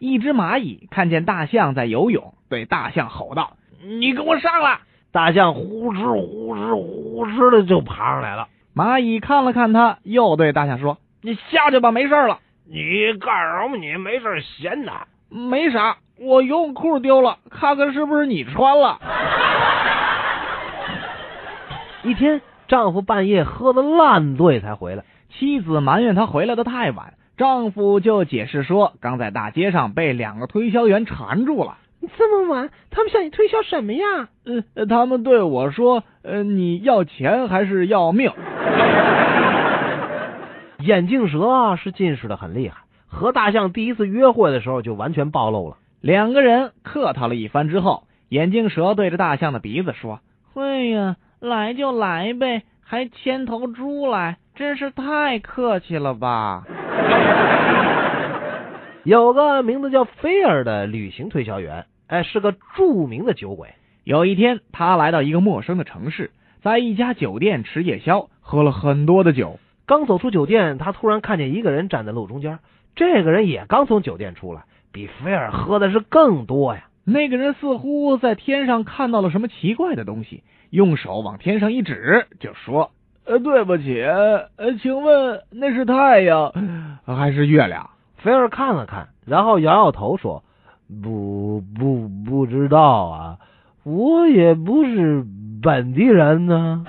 一只蚂蚁看见大象在游泳，对大象吼道：“你给我上来！”大象呼哧呼哧呼哧的就爬上来了。蚂蚁看了看他，又对大象说：“你下去吧，没事了。”你干什么？你没事闲的？没啥，我游泳裤丢了，看看是不是你穿了。一天，丈夫半夜喝的烂醉才回来，妻子埋怨他回来的太晚，丈夫就解释说，刚在大街上被两个推销员缠住了。这么晚，他们向你推销什么呀？呃，他们对我说，呃，你要钱还是要命？眼镜蛇是近视的很厉害，和大象第一次约会的时候就完全暴露了。两个人客套了一番之后，眼镜蛇对着大象的鼻子说：“哎呀，来就来呗，还牵头猪来，真是太客气了吧。” 有个名字叫菲尔的旅行推销员，哎，是个著名的酒鬼。有一天，他来到一个陌生的城市，在一家酒店吃夜宵，喝了很多的酒。刚走出酒店，他突然看见一个人站在路中间。这个人也刚从酒店出来，比菲尔喝的是更多呀。那个人似乎在天上看到了什么奇怪的东西，用手往天上一指，就说：“呃，对不起，呃，请问那是太阳还是月亮？”菲儿看了看，然后摇摇头说：“不不不知道啊，我也不是本地人呢。”